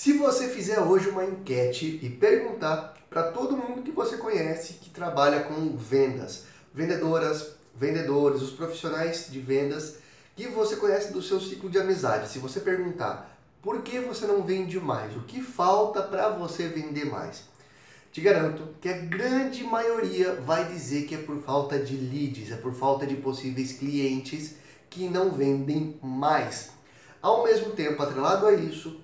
Se você fizer hoje uma enquete e perguntar para todo mundo que você conhece que trabalha com vendas, vendedoras, vendedores, os profissionais de vendas que você conhece do seu ciclo de amizade, se você perguntar por que você não vende mais, o que falta para você vender mais, te garanto que a grande maioria vai dizer que é por falta de leads, é por falta de possíveis clientes que não vendem mais. Ao mesmo tempo, atrelado a isso,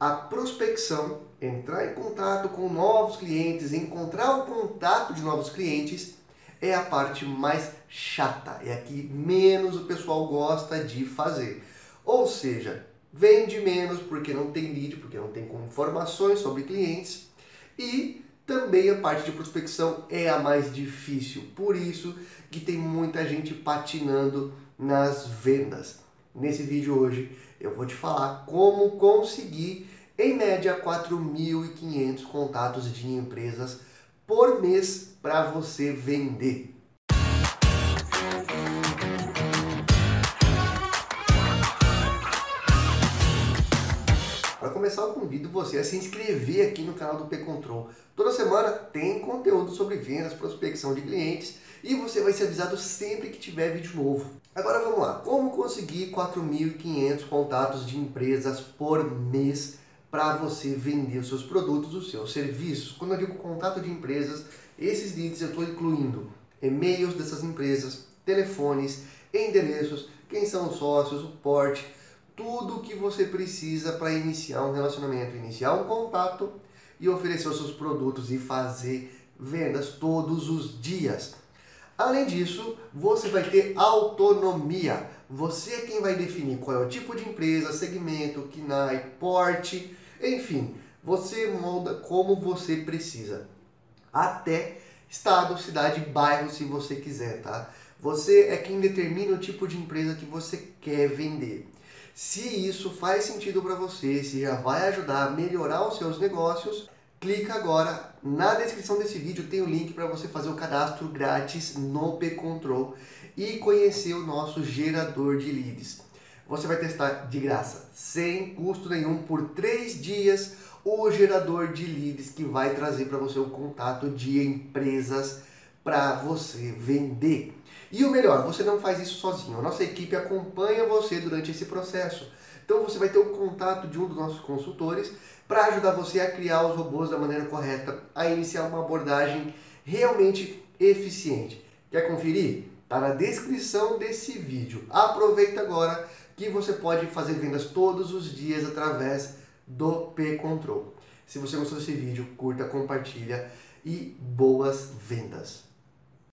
a prospecção, entrar em contato com novos clientes, encontrar o contato de novos clientes, é a parte mais chata, é a que menos o pessoal gosta de fazer. Ou seja, vende menos porque não tem lead, porque não tem informações sobre clientes e também a parte de prospecção é a mais difícil, por isso que tem muita gente patinando nas vendas. Nesse vídeo hoje eu vou te falar como conseguir em média 4.500 contatos de empresas por mês para você vender. começar, eu convido você a se inscrever aqui no canal do P-Control. Toda semana tem conteúdo sobre vendas, prospecção de clientes e você vai ser avisado sempre que tiver vídeo novo. Agora vamos lá, como conseguir 4.500 contatos de empresas por mês para você vender os seus produtos, os seus serviços? Quando eu digo contato de empresas, esses leads eu estou incluindo e-mails dessas empresas, telefones, endereços, quem são os sócios, o porte, tudo o que você precisa para iniciar um relacionamento, iniciar um contato e oferecer os seus produtos e fazer vendas todos os dias. Além disso, você vai ter autonomia. Você é quem vai definir qual é o tipo de empresa, segmento, KNAI, porte, enfim, você molda como você precisa. Até estado, cidade, bairro, se você quiser, tá? Você é quem determina o tipo de empresa que você quer vender. Se isso faz sentido para você, se já vai ajudar a melhorar os seus negócios, clica agora na descrição desse vídeo tem o link para você fazer o cadastro grátis no P-Control e conhecer o nosso gerador de leads. Você vai testar de graça, sem custo nenhum, por três dias, o gerador de leads que vai trazer para você o contato de empresas para você vender. E o melhor, você não faz isso sozinho. A nossa equipe acompanha você durante esse processo. Então você vai ter o contato de um dos nossos consultores para ajudar você a criar os robôs da maneira correta, a iniciar uma abordagem realmente eficiente. Quer conferir? Está na descrição desse vídeo. Aproveita agora que você pode fazer vendas todos os dias através do P-Control. Se você gostou desse vídeo, curta, compartilha e boas vendas!